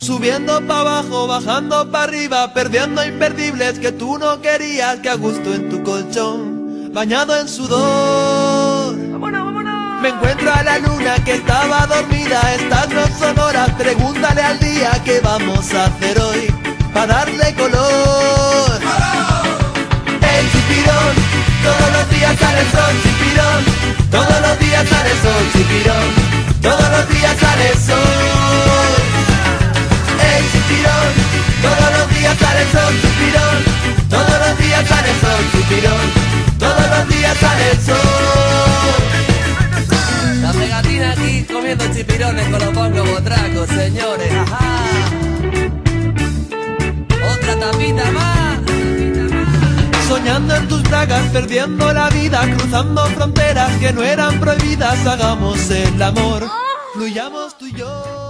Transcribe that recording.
Subiendo para abajo, bajando para arriba, perdiendo imperdibles que tú no querías, que a gusto en tu colchón, bañado en sudor. Me encuentro a la luna que estaba dormida, estas no son horas, pregúntale al día qué vamos a hacer hoy, para darle color. El chipirón, todos los días sale el sol, chipirón, todos los días sale el sol, chipirón, todos los días sale el sol. Sol, chipirón, todos los días sale el sol, chipirón, todos los días sale el sol. La pegatina aquí comiendo chipirones con los bongos botracos, señores. Ajá. Otra tapita más. Soñando en tus bragas, perdiendo la vida, cruzando fronteras que no eran prohibidas, hagamos el amor, fluyamos tú y yo.